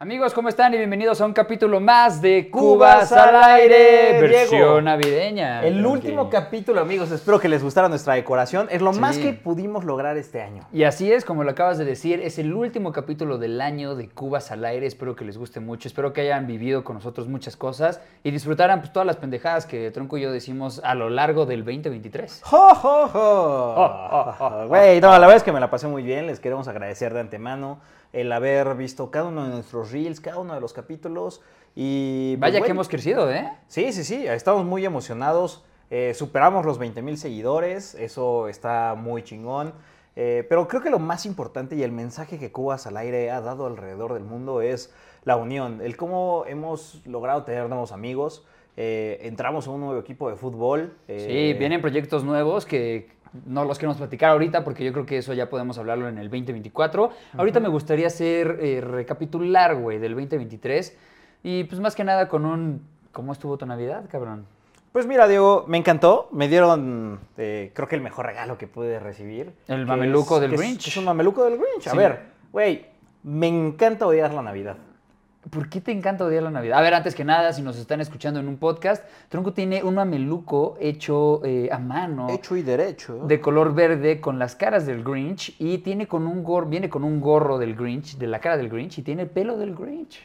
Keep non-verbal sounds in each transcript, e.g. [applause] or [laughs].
Amigos, ¿cómo están? Y bienvenidos a un capítulo más de Cubas al aire, versión Diego. navideña. El Creo último que- capítulo, amigos. Espero que les gustara nuestra decoración. Es lo Sí. más que pudimos lograr este año. Y así es, como lo acabas de decir, es el último capítulo del año de Cubas al aire. Espero que les guste mucho, espero que hayan vivido con nosotros muchas cosas y disfrutaran pues, todas las pendejadas que Tronco y yo decimos a lo largo del 2023. ¡Jo, jo, jo! oh, oh, Güey, no, la verdad es que me la pasé muy bien. Les queremos agradecer de antemano el haber visto cada uno de nuestros reels, cada uno de los capítulos. Y pues, Vaya que hemos crecido, ¿eh? Sí, sí, sí, estamos muy emocionados. eh, superamos los 20 mil seguidores, eso está muy chingón. eh, pero creo que lo más importante y el mensaje que Cubas al aire ha dado alrededor del mundo es la unión, el cómo hemos logrado tener nuevos amigos. eh, entramos a un nuevo equipo de fútbol. Sí, vienen proyectos nuevos que no los queremos platicar ahorita porque yo creo que eso ya podemos hablarlo en el 2024. Ahorita me gustaría hacer, eh, recapitular, güey, del 2023 y pues más que nada con un... ¿Cómo estuvo tu Navidad, cabrón? Pues mira, Diego, me encantó. Me dieron, eh, creo que el mejor regalo que pude recibir. El mameluco es- del es- Grinch. Es, un mameluco del Grinch. A Sí. ver, güey, me encanta odiar la Navidad. ¿Por qué te encanta odiar la Navidad? A ver, antes que nada, si nos están escuchando en un podcast, Tronco tiene un mameluco hecho eh, a mano. Hecho y derecho. de color verde con las caras del Grinch y tiene con un gorro, viene con un gorro del Grinch, de la cara del Grinch y tiene el pelo del Grinch.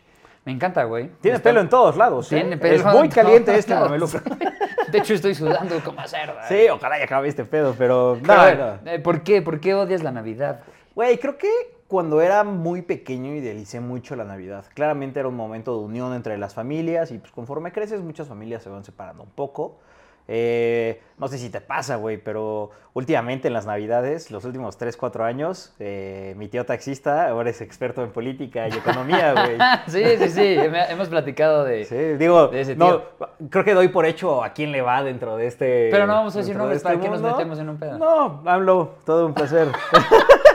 Me encanta, güey. Tiene Está- pelo en todos lados. ¿eh? Tiene pelo es muy caliente este mameluco. [laughs] De hecho, estoy sudando como cerda. Sí, ojalá ya acabe este pedo, pero no, no. eh, ¿Por qué? ¿Por qué odias la Navidad? Güey, creo que cuando era muy pequeño idealicé mucho la Navidad. Claramente era un momento de unión entre las familias y pues conforme creces muchas familias se van separando un poco. Eh, no sé si te pasa, güey, pero últimamente en las Navidades, los últimos 3, 4 años, eh, mi tío taxista ahora es experto en política y economía, [laughs] güey. sí, sí, sí. Hemos platicado de. Sí, digo, De ese no, creo que doy por hecho a quién le va dentro de este. Pero no vamos a decir dentro de nombres para que nos metemos en un pedo. No, hablo, todo un placer. [laughs]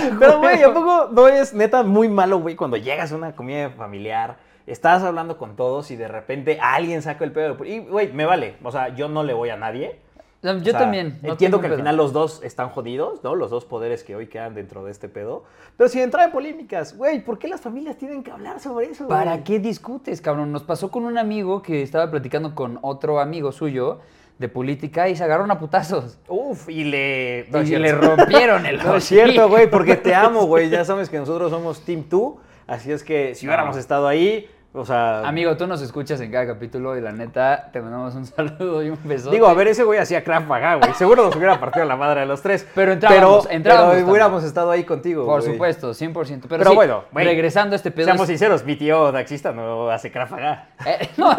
[laughs] Pero, güey, ¿a poco no es neta muy malo, güey, cuando llegas a una comida familiar, estás hablando con todos y de repente alguien saca el pedo? Y, güey, me vale. O sea, yo no le voy a nadie. Yo O sea, también. no entiendo que al pedo. final los dos están jodidos, ¿no? Los dos poderes que hoy quedan dentro de este pedo. Pero si entra en polémicas, güey, ¿por qué las familias tienen que hablar sobre eso? güey? ¿Para qué discutes, cabrón? Nos pasó con un amigo que estaba platicando con otro amigo suyo de política y se agarraron a putazos. Uf, y le. no y le rompieron el [laughs] No es cierto, güey, porque te amo, güey. [laughs] Ya sabes que nosotros somos Team 2. Así es que si hubiéramos estado ahí, o sea. Amigo, tú nos escuchas en cada capítulo y la neta te mandamos un [laughs] saludo y un beso. Digo, a ver, ese güey hacía Krav Maga, güey. Seguro nos hubiera partido la madre a los tres. Pero entrábamos, pero, entrábamos Pero hubiéramos estado ahí contigo, Por güey. supuesto, 100%. Pero, Pero sí, bueno, güey, regresando a este pedo. Seamos es- sinceros, mi tío taxista no hace Krav Maga. Eh, [laughs] no,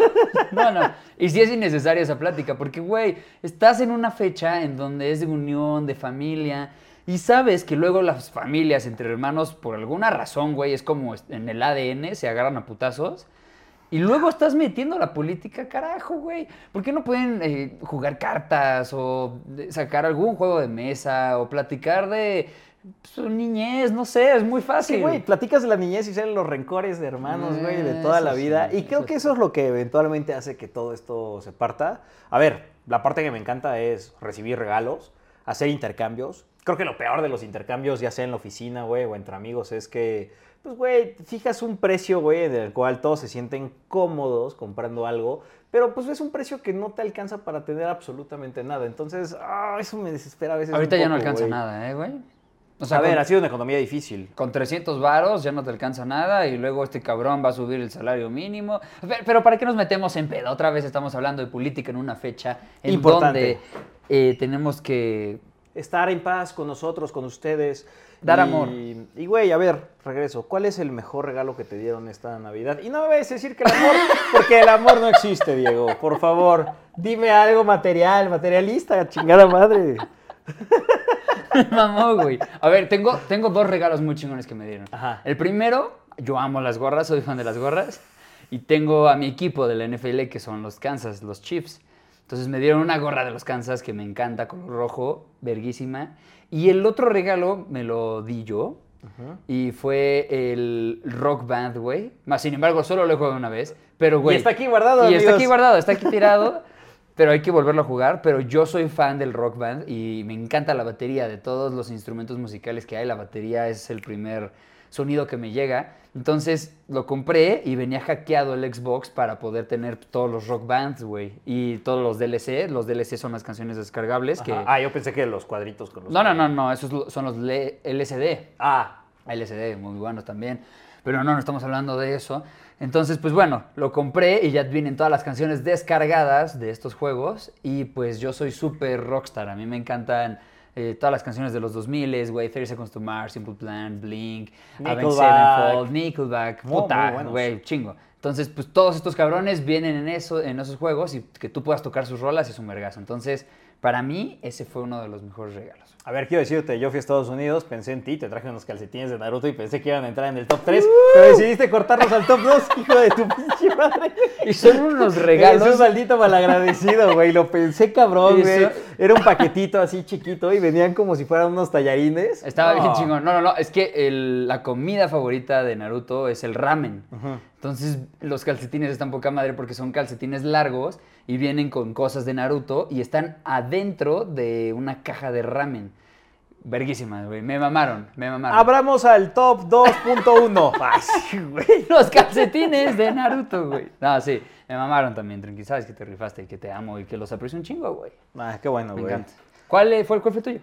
no, no. Y sí es innecesaria esa plática, porque, güey, estás en una fecha en donde es de unión, de familia, y sabes que luego las familias entre hermanos, por alguna razón, güey, es como en el ADN, se agarran a putazos. Y luego estás metiendo la política, carajo, güey. ¿Por qué no pueden eh, jugar cartas o sacar algún juego de mesa o platicar de su niñez? No sé, es muy fácil. Sí, güey, platicas de la niñez y salen los rencores de hermanos, güey, de Eh, toda la vida. sí, y creo eso que sí. eso es lo que eventualmente hace que todo esto se parta. A ver, la parte que me encanta es recibir regalos, hacer intercambios. Creo que lo peor de los intercambios, ya sea en la oficina, güey, o entre amigos, es que, pues, güey, fijas un precio, güey, en el cual todos se sienten cómodos comprando algo, pero pues es un precio que no te alcanza para tener absolutamente nada. Entonces, ah, eso me desespera a veces. un Ahorita ya no alcanza nada, ¿eh, güey? O a ver, con- ha sido una economía difícil. Con 300 varos ya no te alcanza nada y luego este cabrón va a subir el salario mínimo. Pero, pero ¿para qué nos metemos en pedo? Otra vez estamos hablando de política en una fecha en Importante. donde eh, tenemos que... estar en paz con nosotros, con ustedes. Dar Y- amor. Y güey, a ver, regreso. ¿Cuál es el mejor regalo que te dieron esta Navidad? Y no me vayas a decir que el amor, [laughs] porque el amor no existe, Diego. Por favor, dime algo material, materialista, chingada madre. [laughs] Mamó, güey. A ver, tengo, tengo dos regalos muy chingones que me dieron. Ajá. El primero, yo amo las gorras, soy fan de las gorras. Y tengo a mi equipo de la NFL que son los Kansas, los Chiefs. Entonces me dieron una gorra de los Kansas que me encanta, color rojo, verguísima. Y el otro regalo me lo di yo. Y fue el Rock Band, güey. Más sin embargo, solo lo he jugado una vez. Pero, güey. está aquí guardado, Y está aquí guardado, está aquí tirado. [laughs] pero hay que volverlo a jugar. Pero yo soy fan del Rock Band y me encanta la batería. De todos los instrumentos musicales que hay, la batería es el primer sonido que me llega. Entonces lo compré y venía hackeado el Xbox para poder tener todos los rock bands, güey. Y todos los DLC. Los DLC son las canciones descargables que... Ah, yo pensé que los cuadritos con los. No, no, no, no, esos son los LCD. Ah, LCD, muy buenos también. Pero no, no estamos hablando de eso. Entonces, pues bueno, lo compré y ya vienen todas las canciones descargadas de estos juegos. Y pues yo soy súper rockstar. A mí me encantan eh, todas las canciones de los 2000, güey. 30 Seconds to Mars, Simple Plan, Blink, Avenged. Sevenfold, Nickelback, muy puta, güey, chingo. Entonces, pues todos estos cabrones vienen en, eso, en esos juegos y que tú puedas tocar sus rolas es un vergazo. Entonces, para mí, ese fue uno de los mejores regalos. a ver, quiero decirte, yo fui a Estados Unidos, pensé en ti, te traje unos calcetines de Naruto y pensé que iban a entrar en el top 3, Uh. pero decidiste cortarlos al top 2, hijo de tu pinche madre. Y son unos regalos. un maldito malagradecido, güey. Lo pensé cabrón, güey. Era un paquetito así chiquito y venían como si fueran unos tallarines. Estaba bien chingón. No, no, no. Es que el- la comida favorita de Naruto es el ramen. Ujú. Entonces, los calcetines están poca madre porque son calcetines largos y vienen con cosas de Naruto y están adentro de una caja de ramen. Verguísimas, güey. Me mamaron, me mamaron. Abramos al top 2.1. [laughs] Ay, sí, güey. Los calcetines de Naruto, güey. No, sí, me mamaron también, tranqui. Sabes que te rifaste y que te amo y que los aprecio un chingo, güey. Ah, qué bueno, Me güey. encanta. ¿Cuál eh, fue, cuál fue tuyo?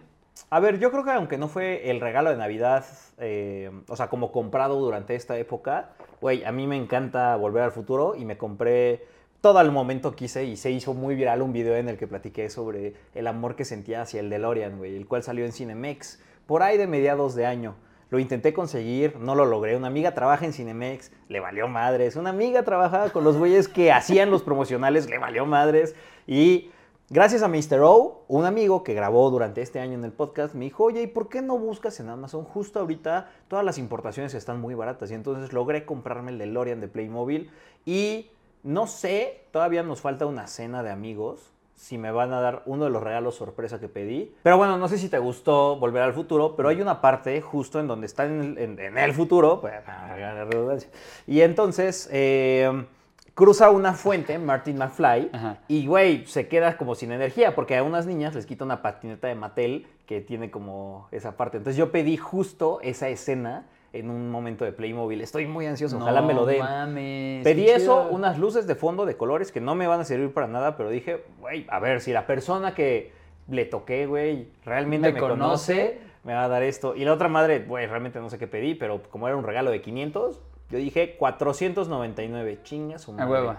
A ver, yo creo que aunque no fue el regalo de Navidad, eh, o sea, como comprado durante esta época, güey, a mí me encanta volver al futuro y me compré todo el momento quise y se hizo muy viral un video en el que platiqué sobre el amor que sentía hacia el DeLorean, güey, el cual salió en Cinemex por ahí de mediados de año. Lo intenté conseguir, no lo logré. Una amiga trabaja en Cinemex, le valió madres. Una amiga trabajaba con los güeyes que hacían los promocionales, le valió madres. Y gracias a Mr. O, un amigo que grabó durante este año en el podcast, me dijo, oye, ¿y por qué no buscas en Amazon? Justo ahorita todas las importaciones están muy baratas. Y entonces logré comprarme el DeLorean de Playmobil. Y no sé, todavía nos falta una cena de amigos. Si me van a dar uno de los regalos sorpresa que pedí. Pero bueno, no sé si te gustó Volver al Futuro, pero hay una parte justo en donde están en el, en- en el futuro. pues, [laughs] Y entonces eh, cruza una fuente, Martin McFly, Ajá. y güey, se queda como sin energía, porque a unas niñas les quita una patineta de Mattel que tiene como esa parte. Entonces yo pedí justo esa escena en un momento de Playmobil. Estoy muy ansioso, ojalá me lo den. Mames. Pedí eso, unas luces de fondo de colores que no me van a servir para nada, pero dije, güey, a ver, si la persona que le toqué, güey, realmente Me me, conoce. conoce, me va a dar esto. Y la otra madre, güey, realmente no sé qué pedí, pero como era un regalo de 500, yo dije 499, chingas su A madre. huevo.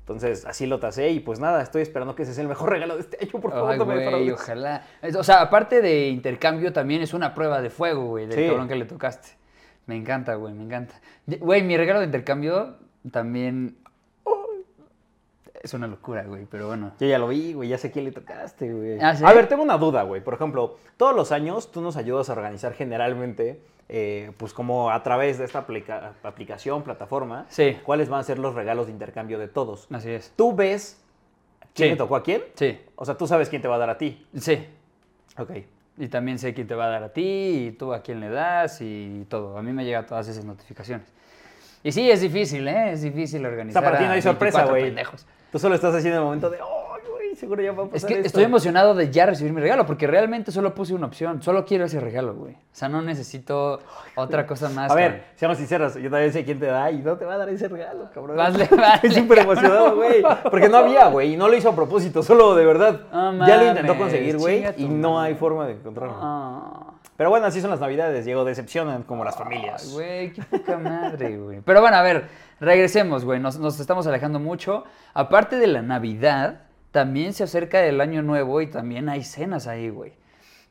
Entonces, así lo tasé y pues nada, estoy esperando que ese sea el mejor [laughs] regalo de este año, por favor, Ay, no me ojalá. O sea, aparte de intercambio, también es una prueba de fuego, güey, del Sí. cabrón que le tocaste. Me encanta, güey, me encanta. Güey, mi regalo de intercambio también es una locura, güey, pero bueno. Yo ya lo vi, güey, ya sé quién le tocaste, güey. ¿Ah, sí? A ver, tengo una duda, güey. Por ejemplo, todos los años tú nos ayudas a organizar generalmente, eh, pues como a través de esta aplica- aplicación, plataforma, Sí. cuáles van a ser los regalos de intercambio de todos. Así es. ¿Tú ves quién Sí. le tocó a quién? Sí, O sea, tú sabes quién te va a dar a ti. sí. Ok. Y también sé quién te va a dar a ti, y tú a quién le das, y todo. A mí me llegan todas esas notificaciones. Y sí, es difícil, ¿eh? Es difícil O organizar. sea, para ti no hay sorpresa, 24 güey. pendejos. Tú solo estás haciendo el momento de, ¡ay, güey! Seguro ya va a pasar Es que esto". estoy emocionado de ya recibir mi regalo, porque realmente solo puse una opción. Solo quiero ese regalo, güey. O sea, no necesito otra cosa más. A ver, cabrón. seamos sinceros, yo también sé quién te da y no te va a dar ese regalo, cabrón. Hazle, hazle, Estoy súper [laughs] emocionado, güey. Porque no había, güey, y no lo hizo a propósito, solo de verdad. No ya lo intentó mames, conseguir, güey, chinga tu y no madre. hay forma de encontrarlo. Ah. Pero bueno, así son las navidades, Diego, decepcionan como las familias. Güey, qué poca madre, güey. Pero bueno, a ver, regresemos, güey. Nos, nos estamos alejando mucho. Aparte de la Navidad, también se acerca el Año Nuevo y también hay cenas ahí, güey.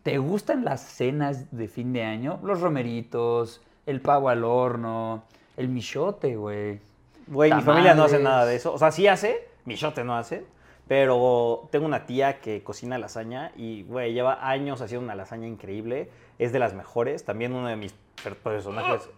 ¿Te gustan las cenas de fin de año? Los romeritos, el pavo al horno, el michote, güey. Güey, mi familia no hace nada de eso. O sea, sí hace, mi shote no hace. Pero tengo una tía que cocina lasaña y, güey, lleva años haciendo una lasaña increíble. Es de las mejores. También uno de mis per- personajes.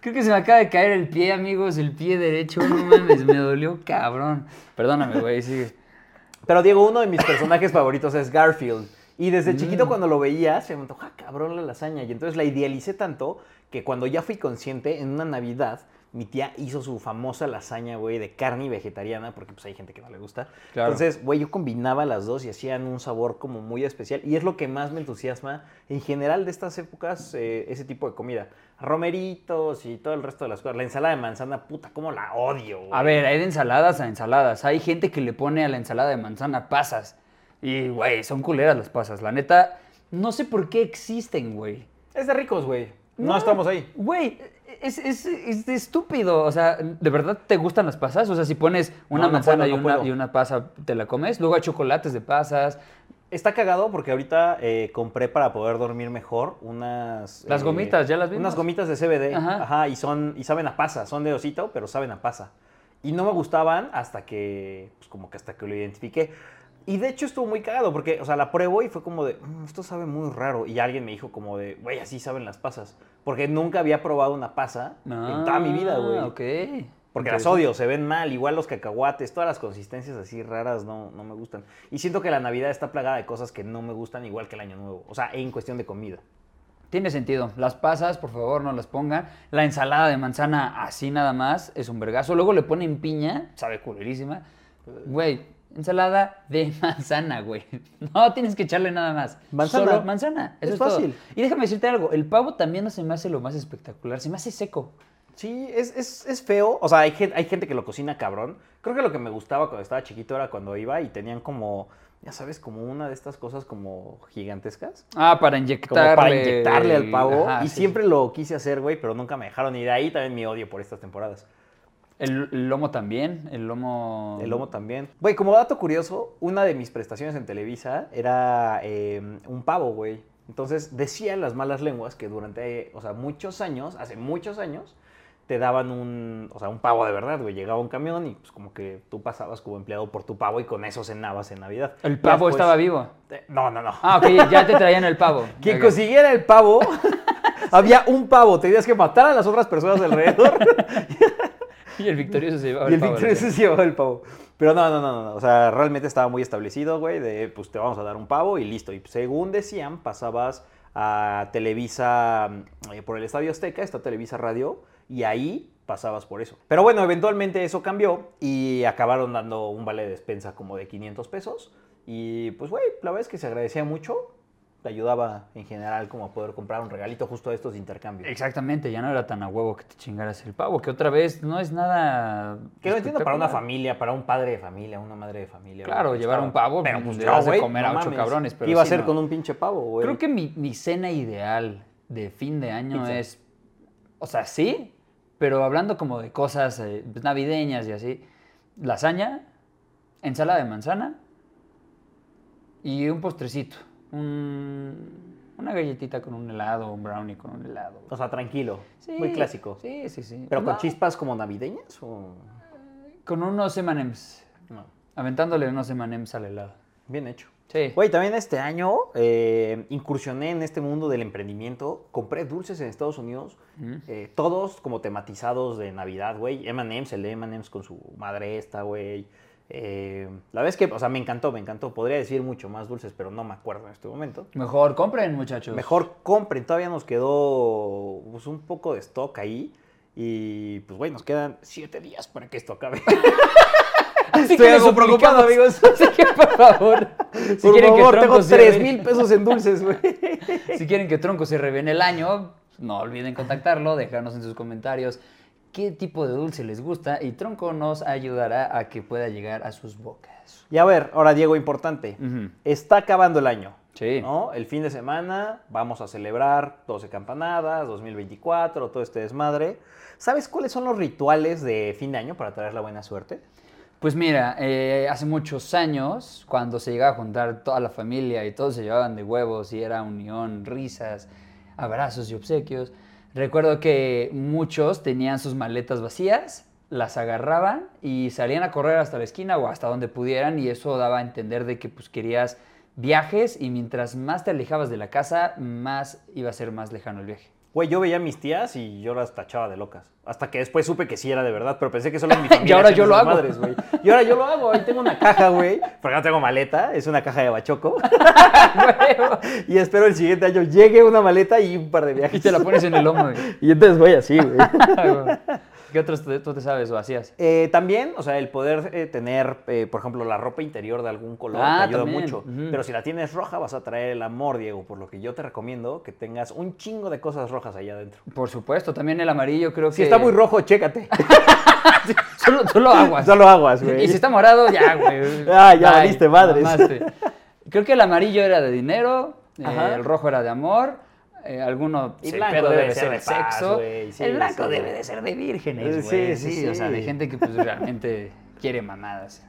Creo que se me acaba de caer el pie, amigos, el pie derecho. No mames, me dolió cabrón. Perdóname, güey, sigue. Pero Diego, uno de mis personajes favoritos es Garfield. Y desde Mm. chiquito cuando lo veía, se me antoja cabrón la lasaña. Y entonces la idealicé tanto que cuando ya fui consciente, en una Navidad, mi tía hizo su famosa lasaña, güey, de carne y vegetariana, porque pues hay gente que no le gusta. Claro. Entonces, güey, yo combinaba las dos y hacían un sabor como muy especial. Y es lo que más me entusiasma en general de estas épocas, eh, ese tipo de comida. Romeritos y todo el resto de las cosas. La ensalada de manzana, puta, cómo la odio, güey. A ver, hay de ensaladas a ensaladas. Hay gente que le pone a la ensalada de manzana pasas. Y, güey, son culeras las pasas. La neta, no sé por qué existen, güey. Es de ricos, güey. No, estamos ahí. Güey, es, es, es estúpido. O sea, ¿de verdad te gustan las pasas? O sea, si pones una No, no manzana puedo, y, no una, puedo. y una pasa, ¿te la comes? Luego hay chocolates de pasas. Está cagado porque ahorita eh, compré para poder dormir mejor unas... Las eh, gomitas, ¿ya las vimos? Unas gomitas de CBD. Ajá. Ajá. y son y saben a pasa. Son de osito, pero saben a pasa. Y no me gustaban hasta que, pues como que hasta que lo identifiqué. Y de hecho estuvo muy cagado porque, o sea, la pruebo y fue como de, "Mm, esto sabe muy raro. Y alguien me dijo como de, güey, así saben las pasas. Porque nunca había probado una pasa en toda mi vida, güey. Ah, ok. Porque las odio, se ven mal, igual los cacahuates, todas las consistencias así raras no, no me gustan. Y siento que la Navidad está plagada de cosas que no me gustan igual que el Año Nuevo. O sea, en cuestión de comida. Tiene sentido. Las pasas, por favor, no las pongan. La ensalada de manzana así nada más es un vergazo. Luego le ponen piña, sabe culerísima. Güey, ensalada de [laughs] manzana, güey. No tienes que echarle nada más. Manzana. Solo manzana. Eso Es es, todo. fácil. Y déjame decirte algo. El pavo también no se me hace lo más espectacular. Se me hace seco. Sí, es, es, es feo. O sea, hay gente, hay gente que lo cocina cabrón. Creo que lo que me gustaba cuando estaba chiquito era cuando iba y tenían como, ya sabes, como una de estas cosas como gigantescas. Ah, para Como inyectarle. para inyectarle al pavo. Ajá, y sí. siempre lo quise hacer, güey, pero nunca me dejaron. Y de ahí también mi odio por estas temporadas. El, el lomo también. El lomo. El lomo también. Güey, como dato curioso, una de mis prestaciones en Televisa era eh, un pavo, güey. Entonces decían las malas lenguas que durante, o sea, muchos años, hace muchos años, te daban un, o sea, un pavo de verdad, güey. Llegaba un camión y pues como que tú pasabas como empleado por tu pavo y con eso cenabas en Navidad. El pavo después- estaba vivo. Eh, No, no, no. Ah, ok, ya te traían el pavo. [laughs] Quien Ok. consiguiera el pavo, [laughs] había un pavo. Tenías que matar a las otras personas alrededor [laughs] [laughs] Y el victorioso se llevaba y el pavo. victorioso se llevaba el pavo. Pero no, no, no, no. O sea, realmente estaba muy establecido, güey, de pues te vamos a dar un pavo y listo. Y según decían, pasabas a Televisa eh, por el Estadio Azteca, está Televisa Radio, y ahí pasabas por eso. Pero bueno, eventualmente eso cambió y acabaron dando un vale de despensa como de 500 pesos. Y pues, güey, la verdad es que se agradecía mucho. Te ayudaba en general como a poder comprar un regalito justo de estos intercambios. Exactamente, ya no era tan a huevo que te chingaras el pavo, que otra vez no es nada. Que lo entiendo para una familia, para un padre de familia, una madre de familia. Claro, llevar un pavo, pero pues, le de güey, comer a ocho cabrones, pero Iba a ser no. con un pinche pavo, güey. Creo que mi, mi cena ideal de fin de año Pizza. es. O sea, sí, pero hablando como de cosas eh, pues, navideñas y así: lasaña, ensalada de manzana y un postrecito. Un- una galletita con un helado, un brownie con un helado. O sea, tranquilo. Sí, Muy clásico. Sí, sí, sí. ¿Pero con chispas como navideñas o...? Con unos M&M's. No. Aventándole unos M&M's al helado. Bien hecho. Sí. Güey, también este año eh, incursioné en este mundo del emprendimiento. Compré dulces en Estados Unidos, Mm. eh, todos como tematizados de Navidad, güey. M&M's, el M&M's con su madre esta, güey. Eh, la verdad es que, o sea, me encantó, me encantó. Podría decir mucho más dulces, pero no me acuerdo en este momento. Mejor compren, muchachos. Mejor compren, todavía nos quedó pues, un poco de stock ahí. Y pues, güey, nos quedan siete días para que esto acabe. [laughs] Así Estoy que algo preocupado, amigos. [laughs] Así que, por favor, [laughs] si Por quieren favor, que tengo Tronco se 3 revele- mil pesos en dulces, güey. Si quieren que Tronco se revene el año, no olviden contactarlo, dejarnos en sus comentarios qué tipo de dulce les gusta y Tronco nos ayudará a que pueda llegar a sus bocas. Y a ver, ahora Diego, importante. Está acabando el año. Sí. ¿no? El fin de semana vamos a celebrar 12 campanadas, 2024, todo este desmadre. ¿Sabes cuáles son los rituales de fin de año para traer la buena suerte? Pues mira, eh, hace muchos años, cuando se llegaba a juntar toda la familia y todos se llevaban de huevos y era unión, risas, abrazos y obsequios, recuerdo que muchos tenían sus maletas vacías, las agarraban y salían a correr hasta la esquina o hasta donde pudieran y eso daba a entender de que pues querías viajes y mientras más te alejabas de la casa, más iba a ser más lejano el viaje. Güey, yo veía a mis tías y yo las tachaba de locas. Hasta que después supe que sí era de verdad, pero pensé que solo en mi [laughs] familia. Y ahora yo lo hago. madres, y ahora yo lo hago. Ahí tengo una caja, güey. Porque no tengo maleta, es una caja de bachoco. [laughs] y espero el siguiente año llegue una maleta y un par de viajes. y te la pones en el hombro. güey. [laughs] Y entonces voy así, güey. ¿Qué otros te- tú te sabes o hacías? Eh, también, o sea, el poder eh, tener, eh, por ejemplo, la ropa interior de algún color Ah, te ayuda también. mucho. Pero si la tienes roja, vas a traer el amor, Diego. Por lo que yo te recomiendo que tengas un chingo de cosas rojas allá adentro. Por supuesto, también el amarillo creo que... Si está muy rojo, chécate. [laughs] Solo, solo aguas. Solo aguas, güey. Y si está morado, ya, güey. Ah, ya valiste madres. mamaste. Creo que el amarillo era de dinero, el rojo era de amor, eh, alguno Y el blanco debe debe ser de paz, sexo. sí, el blanco sí. debe de ser de vírgenes, güey. sí, Sí, o sea, de gente que pues realmente quiere mamadas.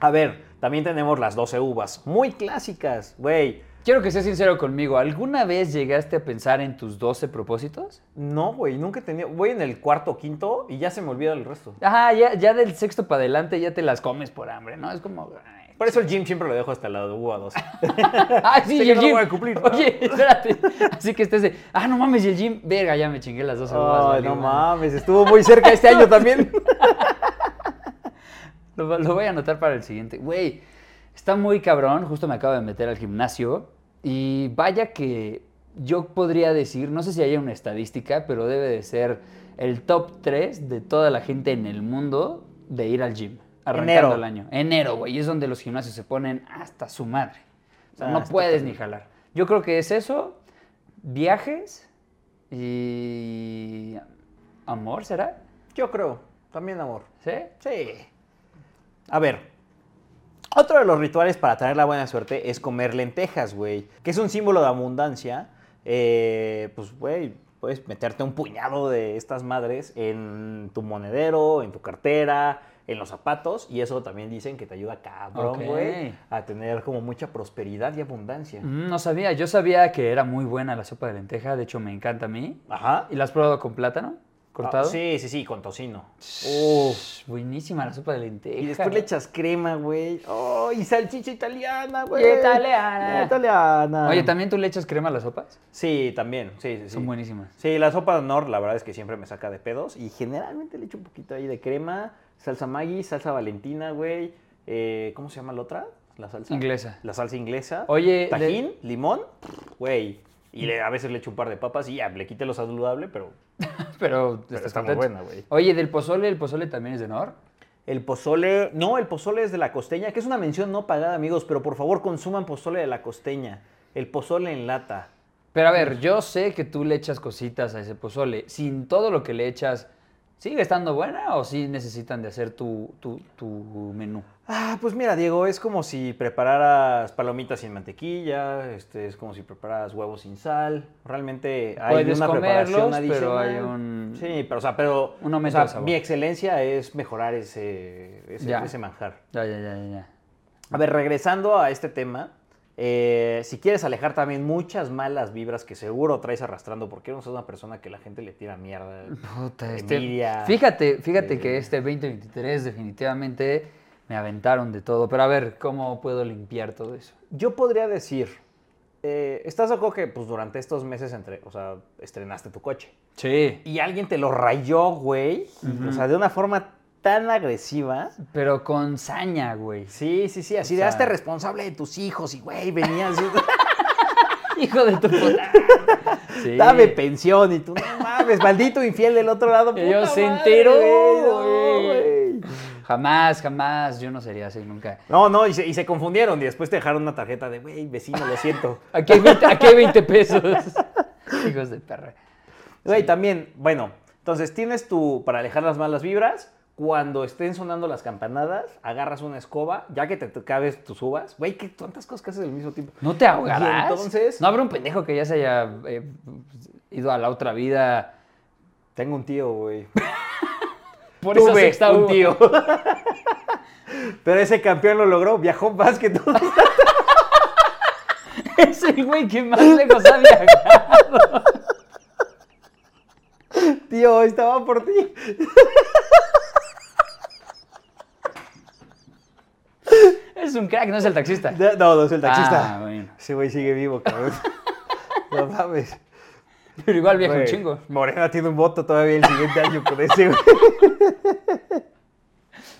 A ver, también tenemos las 12 uvas. Muy clásicas, güey. Quiero que seas sincero conmigo. ¿Alguna vez llegaste a pensar en tus 12 propósitos? No, güey, nunca he tenido. Voy en el cuarto o quinto y ya se me olvida el resto. Ajá, ya, ya del sexto para adelante ya te las comes por hambre, ¿no? Es como... ay, Por eso el gym siempre lo dejo hasta la uva 12. [laughs] Ah, sí, y el no lo gym. voy a cumplir, ¿no? Oye, espérate. Así que estés de, ah, no mames, y el gym, verga, ya me chingué las dos Ay, uvas. valió no madre". mames, estuvo muy cerca este año también. [laughs] Lo, lo voy a anotar para el siguiente. Güey, está muy cabrón. Justo me acabo de meter al gimnasio. Y vaya que yo podría decir, no sé si haya una estadística, pero debe de ser el top 3 de toda la gente en el mundo de ir al gym. Arrancando Enero. el año. Enero, güey. Es donde los gimnasios se ponen hasta su madre. O sea, Ah, no puedes ni jalar. Yo creo que es eso, viajes y... ¿Amor será? Yo creo, también amor. ¿Sí? Sí. A ver, otro de los rituales para traer la buena suerte es comer lentejas, güey. Que es un símbolo de abundancia. Eh, pues, güey, puedes meterte un puñado de estas madres en tu monedero, en tu cartera, en los zapatos. Y eso también dicen que te ayuda cabrón, güey, a tener como mucha prosperidad y abundancia. Mm, No sabía, yo sabía que era muy buena la sopa de lenteja, de hecho me encanta a mí. Ajá. ¿Y la has probado con plátano? ¿Cortado? Ah, sí, sí, sí, con tocino. Uf, buenísima la sopa de lenteja. Y después le echas crema, güey. ¡Oh! Y salchicha italiana, güey. Italiana. Italiana. Oye, ¿también tú le echas crema a las sopas? Sí, también. Sí, sí, sí. Son buenísimas. Sí, la sopa de Nor, la verdad es que siempre me saca de pedos. Y generalmente le echo un poquito ahí de crema, salsa Maggi, salsa Valentina, güey. Eh, ¿Cómo se llama la otra? La salsa. Inglesa. La salsa inglesa. Oye, Tajín, limón, güey. Y le- a veces le echo un par de papas y ya, le quite lo saludable, pero [laughs] Pero, Pero está muy buena, güey. Oye, del pozole, ¿el pozole también es de Nor? El pozole, no, el pozole es de la costeña, que es una mención no pagada, amigos, pero por favor consuman pozole de la costeña. El pozole en lata. Pero a ver, yo sé que tú le echas cositas a ese pozole. Sin todo lo que le echas, ¿sigue estando buena o sí necesitan de hacer tu, tu, tu menú? Ah, pues mira, Diego, es como si prepararas palomitas sin mantequilla, este, es como si prepararas huevos sin sal. Realmente hay Puedes una preparación adicional. pero hay un- Sí, pero o sea, pero un o sea, mi excelencia es mejorar ese, ese, Ya. ese manjar. Ya, ya, ya, ya. A ver, regresando a este tema, eh, si quieres alejar también muchas malas vibras que seguro traes arrastrando, porque no sos una persona que la gente le tira mierda, Puta, este- envidia. Fíjate, fíjate eh, que este 2023 definitivamente me aventaron de todo. Pero a ver, ¿cómo puedo limpiar todo eso? Yo podría decir, eh, ¿estás de acuerdo que pues, durante estos meses entre, o sea, estrenaste tu coche? Sí. Y alguien te lo rayó, güey. O sea, de una forma tan agresiva. Pero con saña, güey. Sí, sí, sí. Así O de sea- hazte responsable de tus hijos. Y, güey, venías. [laughs] Hijo de tu puta. [laughs] Sí. Dame pensión. Y tú, no mames, maldito infiel del otro lado. Y yo puta se enteró, güey. Jamás, jamás. Yo no sería así nunca. No, no, y se, y se confundieron. Y después te dejaron una tarjeta de, güey, vecino, lo siento. [laughs] Aquí hay 20, aquí hay 20 pesos. Hijos de perra. Güey, también, bueno, entonces tienes tu, para alejar las malas vibras, cuando estén sonando las campanadas, agarras una escoba, ya que te te cabes tus uvas. Güey, qué tantas cosas que haces al mismo tiempo. ¿No te ahogarás? Y entonces- No habrá un pendejo que ya se haya eh, ido a la otra vida. Tengo un tío, güey. [laughs] Por Tuve sexta un tío. [laughs] Pero ese campeón lo logró, viajó más que tú. [laughs] Es el güey que más lejos ha viajado. Tío, estaba por ti. Es un crack, no es el taxista. No, no es el taxista. Ah, bueno. Ese güey sigue vivo, cabrón. [laughs] No mames. Pero igual viaja un chingo. Morena tiene un voto todavía el siguiente año con ese, güey.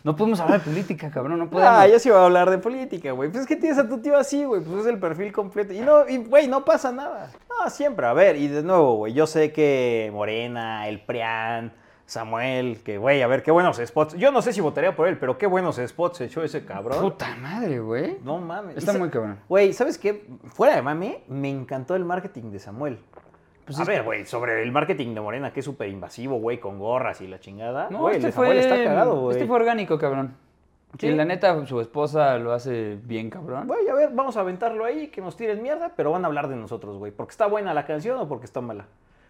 No podemos hablar de política, cabrón. No podemos. Ah, yo sí iba a hablar de política, güey. Pues es que tienes a tu tío así, güey. Pues es el perfil completo. Y no, y, güey, no pasa nada. No, siempre. A ver, y de nuevo, güey, yo sé que Morena, el PRIAN, Samuel, que güey, a ver, qué buenos spots. Yo no sé si votaría por él, pero qué buenos spots echó ese cabrón. Puta madre, güey. No mames. Está muy cabrón. Güey, ¿sabes qué? Fuera de mame, me encantó el marketing de Samuel. Pues a ver, que- güey, sobre el marketing de Morena, que es súper invasivo, güey, con gorras y la chingada. No, güey, este fue, está cagado, güey. este fue orgánico, cabrón. Sí. Y la neta, su esposa lo hace bien, cabrón. Güey, a ver, vamos a aventarlo ahí, que nos tiren mierda, pero van a hablar de nosotros, güey. Porque está buena la canción o porque está mala.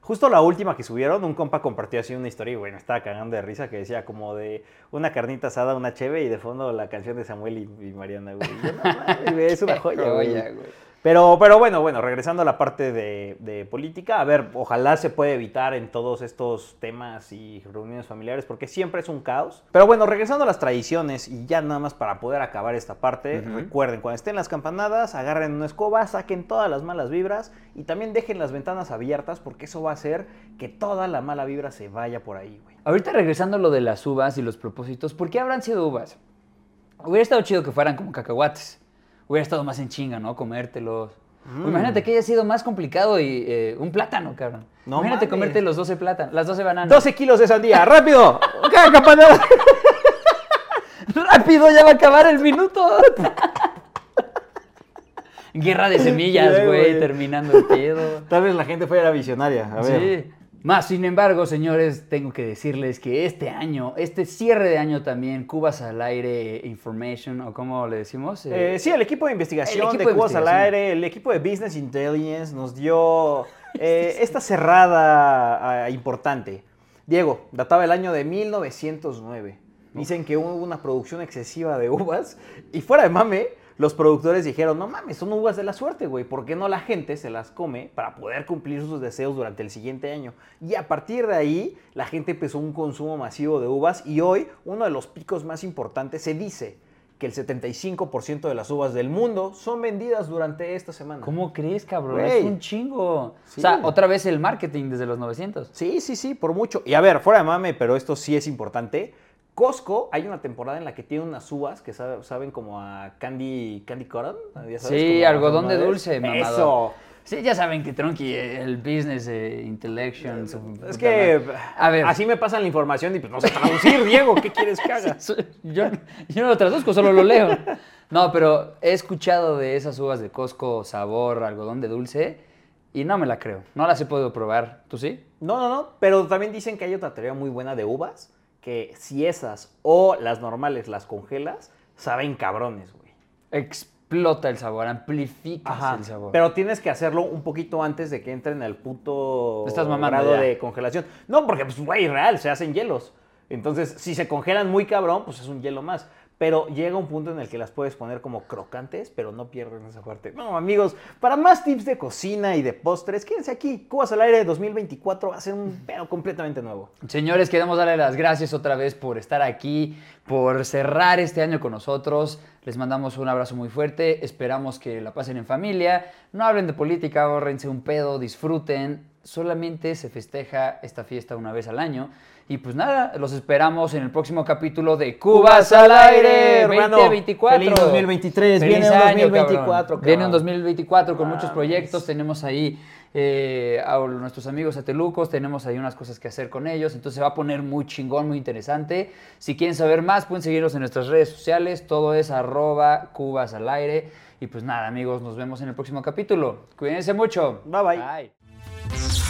Justo la última que subieron, un compa compartió así una historia y, me estaba cagando de risa que decía como de una carnita asada, una cheve y de fondo la canción de Samuel y, y Mariana, güey. Yo, no es una [laughs] joya, güey. Joya, güey. Pero, pero bueno, bueno, regresando a la parte de, de política, a ver, ojalá se pueda evitar en todos estos temas y reuniones familiares, porque siempre es un caos. Pero bueno, regresando a las tradiciones y ya nada más para poder acabar esta parte, recuerden, cuando estén las campanadas, agarren una escoba, saquen todas las malas vibras y también dejen las ventanas abiertas, porque eso va a hacer que toda la mala vibra se vaya por ahí, güey. Ahorita regresando a lo de las uvas y los propósitos, ¿por qué habrán sido uvas? Hubiera estado chido que fueran como cacahuates. Hubiera estado más en chinga, ¿no? Comértelos. Mm. Imagínate que haya sido más complicado y eh, un plátano, cabrón. No Imagínate mames. comerte los 12 plátanos, las 12 bananas. 12 kilos de sandía, rápido. [laughs] ¡Rápido! ¡Ya va a acabar el minuto! [laughs] Guerra de semillas, güey. terminando el pedo. Tal vez la gente fuera visionaria, a ver. Sí. Más, sin embargo, señores, tengo que decirles que este año, este cierre de año también, Cubas al Aire Information, o como le decimos. Eh, Eh, sí, el equipo de investigación equipo de de Cubas al. Aire, el equipo de Business Intelligence nos dio [laughs] eh, esta cerrada ah, importante. Diego, databa el año de 1909. Dicen que hubo una producción excesiva de uvas y fuera de mame, los productores dijeron, no mames, son uvas de la suerte, güey, ¿por qué no la gente se las come para poder cumplir sus deseos durante el siguiente año? Y a partir de ahí, la gente empezó un consumo masivo de uvas y hoy uno de los picos más importantes se dice que el 75% de las uvas del mundo son vendidas durante esta semana. ¿Cómo crees, cabrón? Güey. Es un chingo. Sí. O sea, otra vez el marketing desde los 900. Sí, sí, sí, por mucho. Y a ver, fuera de mame, pero esto sí es importante. Costco, hay una temporada en la que tiene unas uvas que sabe- saben como a candy, candy cotton. ya sabes, Sí, como algodón de dulce, mamador. Eso. Sí, ya saben que Tronky, eh, el business eh, intellection. Es que. A ver. así me pasan la información y pues no sé traducir, Diego. ¿Qué quieres que haga? [laughs] Yo, yo no lo traduzco, solo lo leo. No, pero he escuchado de esas uvas de Costco, sabor, algodón de dulce, y no me la creo. No las he podido probar. ¿Tú sí? No, no, no. Pero también dicen que hay otra teoría muy buena de uvas, que si esas o las normales las congelas, saben cabrones, güey. Explota el sabor, amplifica Ajá, el sabor. pero tienes que hacerlo un poquito antes de que entren al puto Estás grado ya. de congelación. No, porque, pues, güey, real, se hacen hielos. Entonces, si se congelan muy cabrón, pues es un hielo más. Pero llega un punto en el que las puedes poner como crocantes, pero no pierden esa parte. No, amigos, para más tips de cocina y de postres, quédense aquí. Cubas al aire 2024 va a ser un pedo completamente nuevo. Señores, queremos darle las gracias otra vez por estar aquí, por cerrar este año con nosotros. Les mandamos un abrazo muy fuerte. Esperamos que la pasen en familia. No hablen de política, ahorrense un pedo, disfruten. Solamente se festeja esta fiesta una vez al año. Y pues nada, los esperamos en el próximo capítulo de Cubas al Aire hermano. 2024. Feliz 2023, Feliz viene un año, 2024, cabrón. Viene un cabrón. 2024 con muchos proyectos. Tenemos ahí eh, a nuestros amigos atelucos, tenemos ahí unas cosas que hacer con ellos, entonces se va a poner muy chingón, muy interesante. Si quieren saber más, pueden seguirnos en nuestras redes sociales, todo es arroba cubas al aire. Y pues nada, amigos, nos vemos en el próximo capítulo. Cuídense mucho. Bye, bye. Bye.